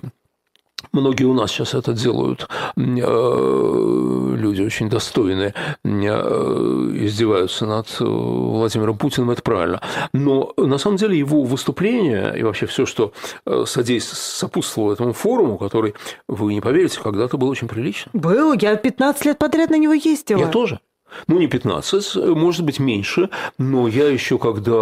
Многие у нас сейчас это делают. Э, люди очень достойные э, издеваются над э, Владимиром Путиным, это правильно. Но на самом деле его выступление и вообще все, что сопутствовало этому форуму, который, вы не поверите, когда-то был очень прилично. Был, я 15 лет подряд на него ездила. Я тоже. Ну, не 15, может быть, меньше, но я еще, когда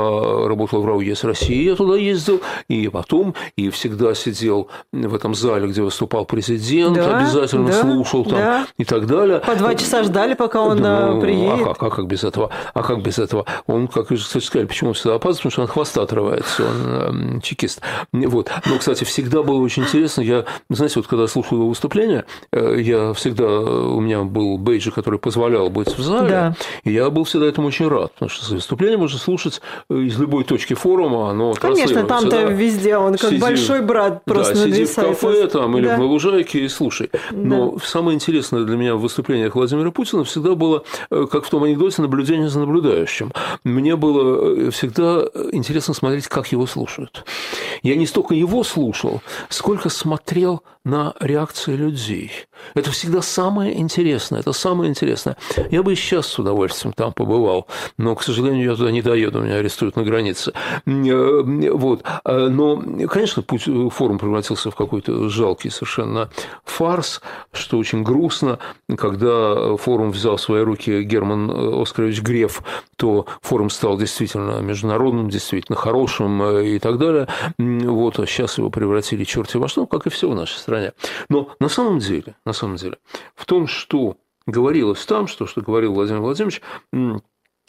работал в РАО ЕС России, я туда ездил, и потом, и всегда сидел в этом зале, где выступал президент, да, обязательно да, слушал там да. и так далее. По два часа ждали, пока он да, ну, приедет. А как, а как без этого? А как без этого? Он, как вы, кстати, сказали, почему он всегда опаздывает, потому что он хвоста отрывается, он э, чекист. Вот. Но, кстати, всегда было очень интересно, я, знаете, вот когда слушал его выступление, э, я всегда, у меня был бейджик, который позволял быть в зале, зале. Да. И я был всегда этому очень рад, потому что выступление можно слушать э, из любой точки форума. Оно Конечно, там-то да. везде он как сиди, большой брат просто да, сиди в кафе там, или да. в лужайке и слушай. Но да. самое интересное для меня в выступлениях Владимира Путина всегда было, э, как в том анекдоте, наблюдение за наблюдающим. Мне было э, всегда интересно смотреть, как его слушают. Я не столько его слушал, сколько смотрел на реакции людей. Это всегда самое интересное, это самое интересное. Я бы сейчас с удовольствием там побывал, но, к сожалению, я туда не доеду, меня арестуют на границе. Э, вот. Э, но, конечно, путь, форум превратился в какой-то жалкий совершенно фарс, что очень грустно. Когда форум взял в свои руки Герман Оскарович Греф, то форум стал действительно международным, действительно хорошим э, и так далее. Вот, а сейчас его превратили черти во что, как и все в нашей стране. Но на самом деле, на самом деле, в том, что говорилось там, что, что говорил Владимир Владимирович,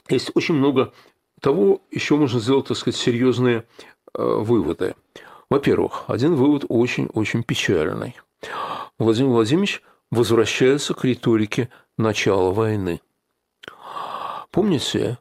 есть очень много того, еще можно сделать, так сказать, серьезные э, выводы. Во-первых, один вывод очень-очень печальный. Владимир Владимирович возвращается к риторике начала войны. Помните,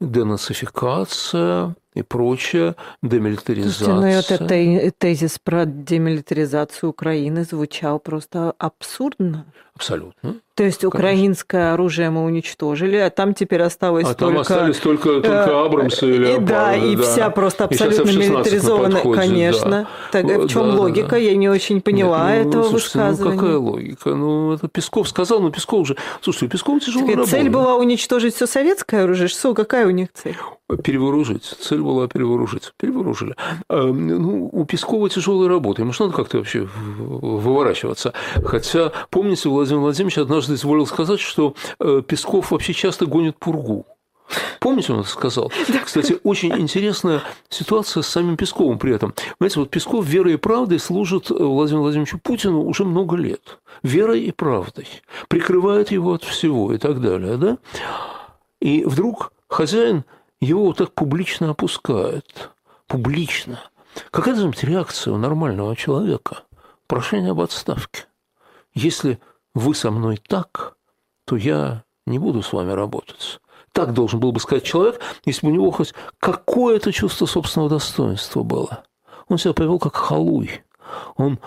денацификация и прочее, демилитаризация. Слушайте, ну этот тезис про демилитаризацию Украины звучал просто абсурдно. Абсолютно. То есть Конечно. украинское оружие мы уничтожили, а там теперь осталось а только... там остались только, только э, Абрамсы или Леопарды. Да, и да. вся просто абсолютно милитаризованная. Конечно. Да. Так, в чем да, логика? Да. Я не очень поняла Нет, ну, этого слушайте, высказывания. Ну, какая логика? Ну, это Песков сказал, но Песков уже... Слушайте, у Пескова тяжело. Цель была уничтожить все советское оружие. Что, какая у них цель? Перевооружить. Цель была перевооружить. Перевооружили. А, ну, у Пескова тяжелая работа. Ему же надо как-то вообще выворачиваться. Хотя, помните, Владимир Владимирович однажды изволил сказать, что э, Песков вообще часто гонит пургу. Помните, он это сказал? Кстати, очень интересная ситуация с самим Песковым при этом. Понимаете, вот Песков верой и правдой служит Владимиру Владимировичу Путину уже много лет. Верой и правдой. Прикрывает его от всего и так далее. Да? И вдруг хозяин его вот так публично опускает. Публично. Какая должна быть реакция у нормального человека? Прошение об отставке. Если вы со мной так, то я не буду с вами работать. Так должен был бы сказать человек, если бы у него хоть какое-то чувство собственного достоинства было. Он себя повел как халуй. Он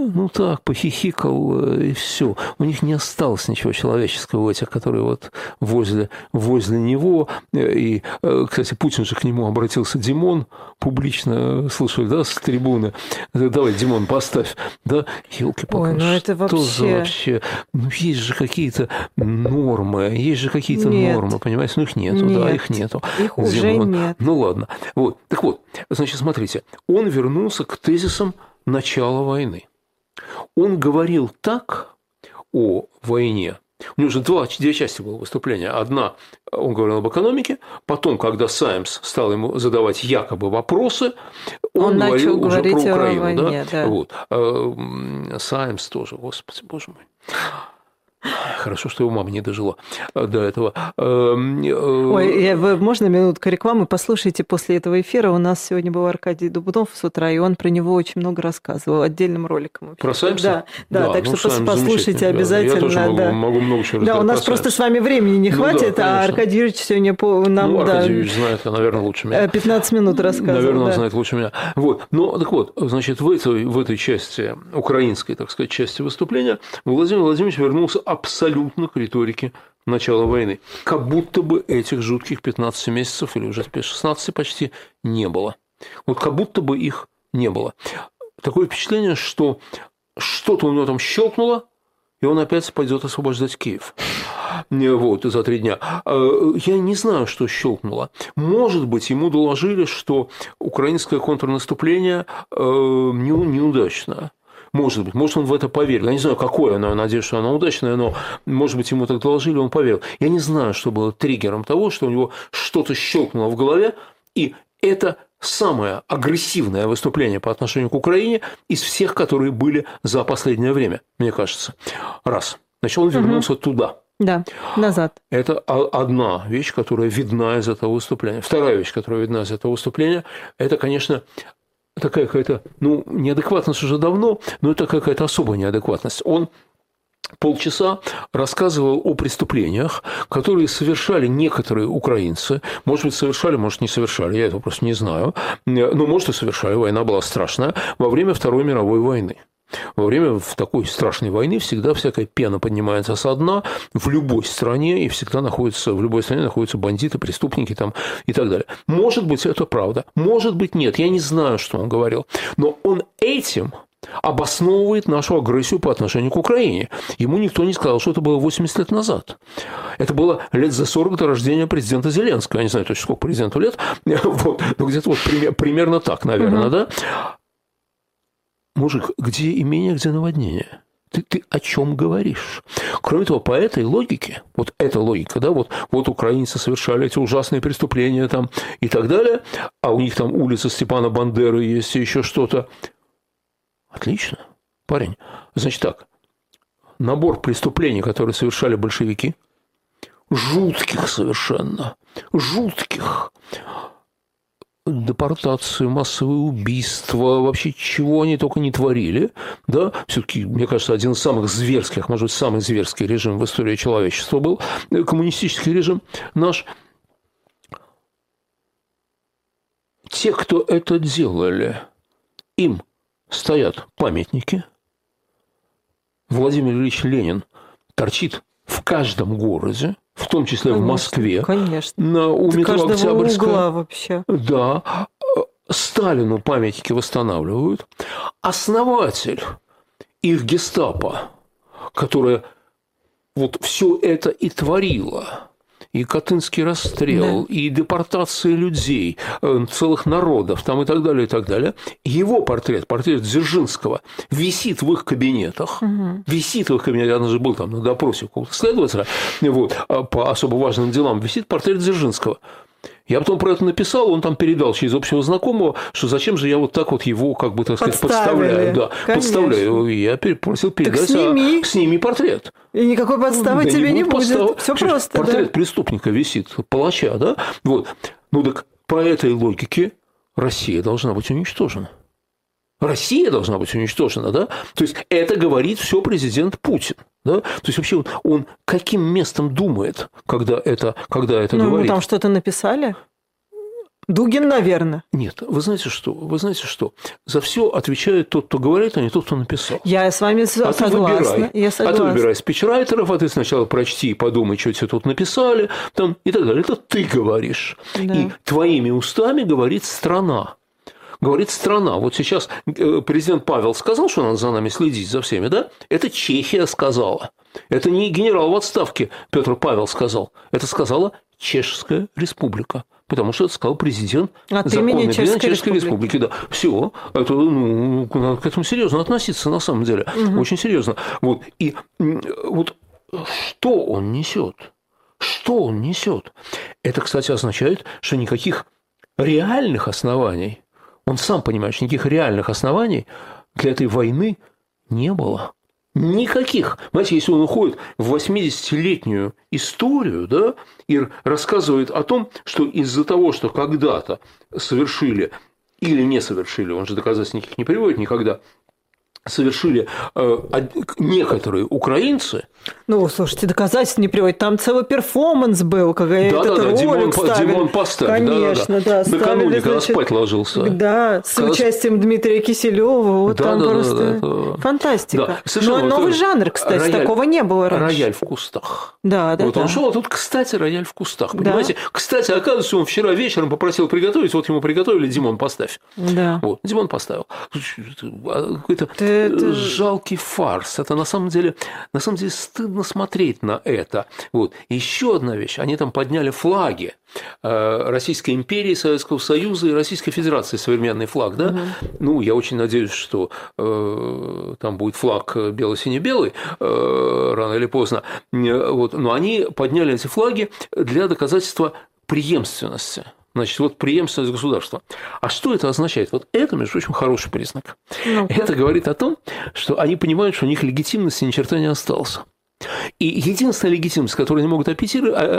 ну так, похихикал, э, и все. У них не осталось ничего человеческого у этих, которые вот возле, возле него. И, э, кстати, Путин же к нему обратился, Димон, публично слышали, да, с трибуны. Давай, Димон, поставь. Да, елки Ой, ну это вообще... вообще... Ну, есть же какие-то нормы, есть же какие-то нормы, понимаете? Ну, их нету, нет, да, их нету. Их Димон. уже нет. Ну, ладно. Вот. Так вот, значит, смотрите, он вернулся к тезисам начала войны. Он говорил так о войне, у него же два, две части было выступления. Одна, он говорил об экономике, потом, когда Саймс стал ему задавать якобы вопросы, он, он говорил уже про Украину. Войне, да? Да. Вот. А, Саймс тоже, господи, боже мой. Хорошо, что его мама не дожила э, до этого. Эм, э, Ой, я, можно минутку рекламы? Послушайте после этого эфира. У нас сегодня был Аркадий Дубунов с утра, и он про него очень много рассказывал, отдельным роликом. Про Саймса? Да, да, да так ну, что послушайте обязательно. Да, я тоже могу, могу много чего Да, у нас просто с вами времени не ну, хватит, да, а Аркадий Юрьевич сегодня по, нам... Ну, Аркадий да, Юрьевич знает, наверное, лучше меня. 15 минут рассказывал. Наверное, да. он знает лучше меня. Вот. Ну, так вот, значит, в этой, в этой части, украинской, так сказать, части выступления Владимир Владимирович вернулся абсолютно к риторике начала войны. Как будто бы этих жутких 15 месяцев, или уже теперь 16 почти, не было. Вот как будто бы их не было. Такое впечатление, что что-то у него там щелкнуло, и он опять пойдет освобождать Киев. Вот, за три дня. А, я не знаю, что щелкнуло. Может быть, ему доложили, что украинское контрнаступление э, неудачно. Может быть, может, он в это поверил. Я не знаю, какое оно, надеюсь, что оно удачное, но, может быть, ему так доложили, он поверил. Я не знаю, что было триггером того, что у него что-то щелкнуло в голове, и это самое агрессивное выступление по отношению к Украине из всех, которые были за последнее время, мне кажется. Раз. Значит, он вернулся угу. туда. Да, назад. Это одна вещь, которая видна из этого выступления. Вторая вещь, которая видна из этого выступления, это, конечно, такая какая-то, ну, неадекватность уже давно, но это какая-то особая неадекватность. Он полчаса рассказывал о преступлениях, которые совершали некоторые украинцы. Может быть, совершали, может, не совершали, я этого просто не знаю. Но, может, и совершали, война была страшная, во время Второй мировой войны. Во время в такой страшной войны всегда всякая пена поднимается со дна в любой стране, и всегда находится, в любой стране находятся бандиты, преступники там и так далее. Может быть, это правда, может быть, нет, я не знаю, что он говорил, но он этим обосновывает нашу агрессию по отношению к Украине. Ему никто не сказал, что это было 80 лет назад. Это было лет за 40 до рождения президента Зеленского. Я не знаю точно, сколько президенту лет. Вот, но где-то вот примерно так, наверное, угу. да? Мужик, где имение, где наводнение? Ты, ты о чем говоришь? Кроме того, по этой логике, вот эта логика, да, вот, вот украинцы совершали эти ужасные преступления там и так далее, а у них там улица Степана Бандеры есть и еще что-то. Отлично, парень. Значит так, набор преступлений, которые совершали большевики, жутких совершенно, жутких, депортацию, массовые убийства, вообще чего они только не творили, да, все-таки, мне кажется, один из самых зверских, может быть, самый зверский режим в истории человечества был, э, коммунистический режим наш. Те, кто это делали, им стоят памятники. Владимир Ильич Ленин торчит в каждом городе, в том числе конечно, в Москве. Конечно. На, у До метро Октябрьская. угла вообще. Да. Сталину памятники восстанавливают. Основатель их гестапо, которое вот все это и творило, и Катынский расстрел, да. и депортация людей, э, целых народов, там и так далее, и так далее. Его портрет, портрет Дзержинского, висит в их кабинетах, угу. висит в их кабинетах, я даже был там на допросе какого-то следователя, вот, а по особо важным делам, висит портрет Дзержинского. Я потом про это написал, он там передал через общего знакомого, что зачем же я вот так вот его, как бы, так сказать, подставляю. Да, Конечно. подставляю. Я просил передать, так сними. А, сними портрет. И никакой подставы да, тебе не, не будет. Подстав... Все просто. Портрет да. преступника висит, палача, да? Вот. Ну так по этой логике Россия должна быть уничтожена. Россия должна быть уничтожена, да? То есть это говорит все президент Путин. Да? То есть вообще он каким местом думает, когда это, когда это ну, говорит? Ну, там что-то написали? Дугин, наверное. Нет, вы знаете что? Вы знаете что? За все отвечает тот, кто говорит, а не тот, кто написал. Я с вами а согласна. Ты выбирай. Я согласна. А ты выбирай спичрайтеров, а ты сначала прочти и подумай, что тебе тут написали, там, и так далее. Это ты говоришь. Да. И твоими устами говорит страна говорит страна. Вот сейчас э, президент Павел сказал, что надо за нами следить, за всеми, да? Это Чехия сказала. Это не генерал в отставке Петр Павел сказал. Это сказала Чешская республика. Потому что это сказал президент От законный президент Чешской республики. республики. Да. Все. Это, ну, надо к этому серьезно относиться на самом деле. Угу. Очень серьезно. Вот. И вот что он несет? Что он несет? Это, кстати, означает, что никаких реальных оснований он сам понимает, что никаких реальных оснований для этой войны не было. Никаких. Знаете, если он уходит в 80-летнюю историю, да, и рассказывает о том, что из-за того, что когда-то совершили или не совершили, он же доказательств никаких не приводит никогда, совершили э, некоторые украинцы. Ну, слушайте, доказательств не приводит. Там целый перформанс был, когда да, этот да, да, Димон, ставили. Димон поставил. Конечно, да. да, да. Накануне, когда спать ложился. Да, с когда... участием Дмитрия Киселева. Вот да, там да, просто да, да, да. фантастика. Да. Совершенно, Но новый жанр, кстати, рояль, такого не было раньше. Рояль в кустах. Да, да. Вот да. он шел, а тут, кстати, рояль в кустах. Понимаете? Да. Кстати, оказывается, он вчера вечером попросил приготовить, вот ему приготовили, Димон, поставь. Да. Вот, Димон поставил. Это это... жалкий фарс. Это на самом деле, на самом деле стыдно смотреть на это. Вот. Еще одна вещь. Они там подняли флаги э, Российской империи, Советского Союза и Российской Федерации, современный флаг, да? Угу. Ну, я очень надеюсь, что э, там будет флаг бело-сине-белый э, рано или поздно. Вот. Но они подняли эти флаги для доказательства преемственности. Значит, вот преемственность государства. А что это означает? Вот это, между прочим, хороший признак. ну -ка. Это говорит о том, что они понимают, что у них легитимности ни черта не осталось. И единственная легитимность, которой они могут а,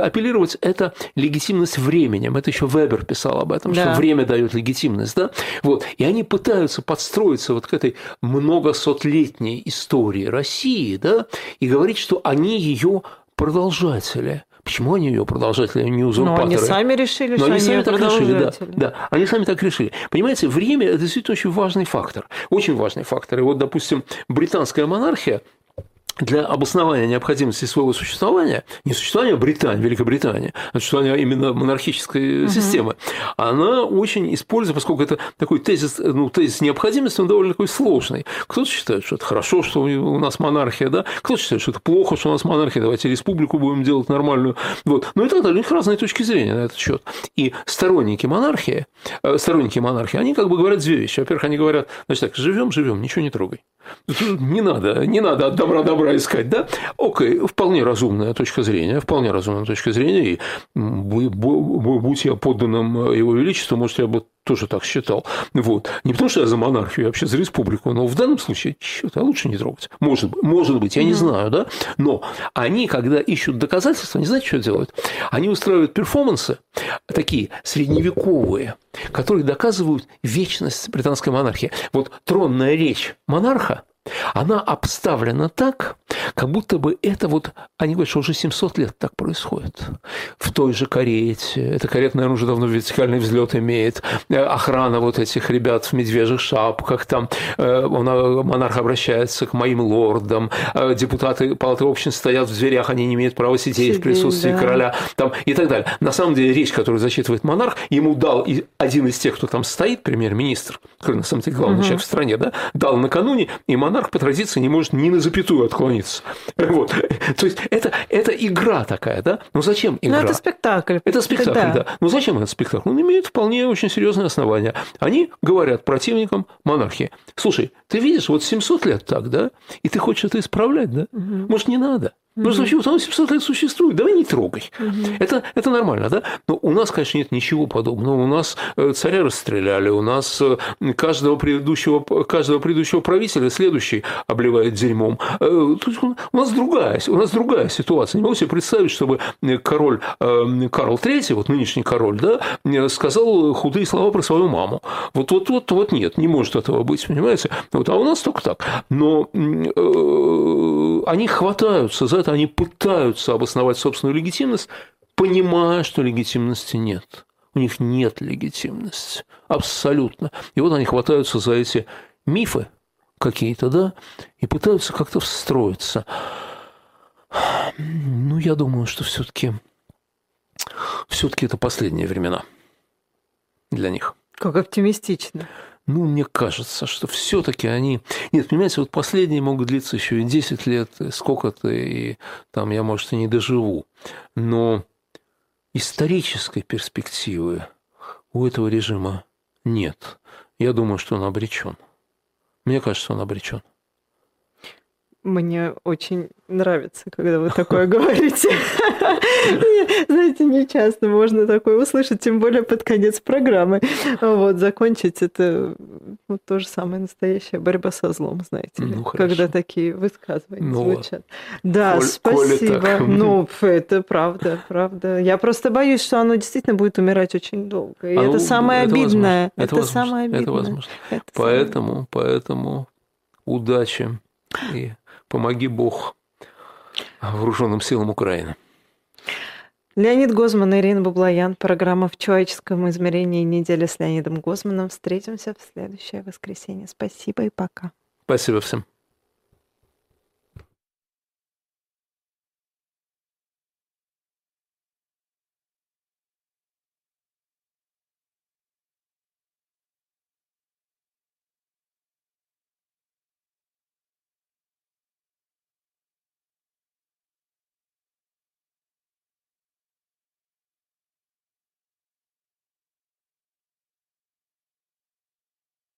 апеллировать, это легитимность временем. Это еще Вебер писал об этом, да. что время дает легитимность. Да? Вот. И они пытаются подстроиться вот к этой многосотлетней истории России да? и говорить, что они ее продолжатели. Почему они ее продолжатели, а не узурпаторы? Но они сами решили, Но что они, они сами так решили, да, да. Они сами так решили. Понимаете, время – это действительно очень важный фактор. Очень важный фактор. И вот, допустим, британская монархия для обоснования необходимости своего существования, не существования Британии, Великобритании, а существования именно монархической угу. системы, она очень используется, поскольку это такой тезис, ну, тезис необходимости, он довольно такой сложный. Кто-то считает, что это хорошо, что у нас монархия, да, кто-то считает, что это плохо, что у нас монархия, давайте республику будем делать нормальную. Вот. Ну и так далее. У них разные точки зрения на этот счет. И сторонники монархии, э, сторонники монархии, они как бы говорят две вещи. Во-первых, они говорят, значит так, живем, живем, ничего не трогай. Не надо, не надо от добра добра искать, да? Окей, вполне разумная точка зрения, вполне разумная точка зрения, и будь я подданным Его Величеству, может, я бы тоже так считал. Вот. Не потому, что я за монархию, я вообще за республику, но в данном случае, что-то лучше не трогать. Может быть, может быть, я не знаю, да? Но они, когда ищут доказательства, не знаете, что делают? Они устраивают перформансы, такие средневековые, которые доказывают вечность британской монархии. Вот тронная речь монарха она обставлена так, как будто бы это вот, они говорят, что уже 700 лет так происходит. В той же карете, эта карета, наверное, уже давно вертикальный взлет имеет, э, охрана вот этих ребят в медвежьих шапках, там э, он, э, монарх обращается к моим лордам, депутаты палаты общин стоят в дверях, они не имеют права сидеть Сидеть, в присутствии да. короля, там, и так далее. На самом деле речь, которую зачитывает монарх, ему дал один из тех, кто там стоит, премьер-министр, который на самом деле главный угу. человек в стране, да, дал накануне, и монарх по традиции не может ни на запятую отклониться. Вот. То есть это, это игра такая, да? Но зачем игра? Ну, это спектакль. Это спектакль, да. да. Но зачем этот спектакль? Он имеет вполне очень серьезные основания. Они говорят противникам монархии. Слушай, ты видишь, вот 700 лет так, да? И ты хочешь это исправлять, да? Угу. Может, не надо? Ну, значит, оно 700 лет существует, давай не трогай. Угу. Это, это нормально, да? Но у нас, конечно, нет ничего подобного. У нас э, царя расстреляли, у нас э, каждого предыдущего, каждого предыдущего правителя следующий обливает дерьмом. Э, у нас другая, у нас другая ситуация. Не могу себе представить, чтобы король Карл III, вот нынешний король, да, сказал худые слова про свою маму. Вот, вот, вот, вот нет, не может этого быть, понимаете? Вот, а у нас только так. Но они хватаются за это, они пытаются обосновать собственную легитимность, понимая, что легитимности нет. У них нет легитимности. Абсолютно. И вот они хватаются за эти мифы какие-то, да, и пытаются как-то встроиться. Ну, я думаю, что все-таки все-таки это последние времена для них. Как оптимистично. Ну, мне кажется, что все-таки они... Нет, понимаете, вот последние могут длиться еще и 10 лет, сколько-то, и там я, может, и не доживу. Но исторической перспективы у этого режима нет. Я думаю, что он обречен. Мне кажется, он обречен. Мне очень нравится, когда вы такое говорите. Знаете, не часто можно такое услышать, тем более под конец программы. Вот, закончить это вот то же самое настоящая борьба со злом, знаете ли, ну, когда такие высказывания ну, звучат. Да, коль, спасибо. Коли ну, это правда, правда. Я просто боюсь, что оно действительно будет умирать очень долго. И а это ну, самое это обидное. Это, это самое обидное. Это возможно. Это поэтому, самое... поэтому удачи и Помоги Бог вооруженным силам Украины. Леонид Гозман, Ирина Баблоян. Программа «В человеческом измерении. Неделя с Леонидом Гозманом». Встретимся в следующее воскресенье. Спасибо и пока. Спасибо всем.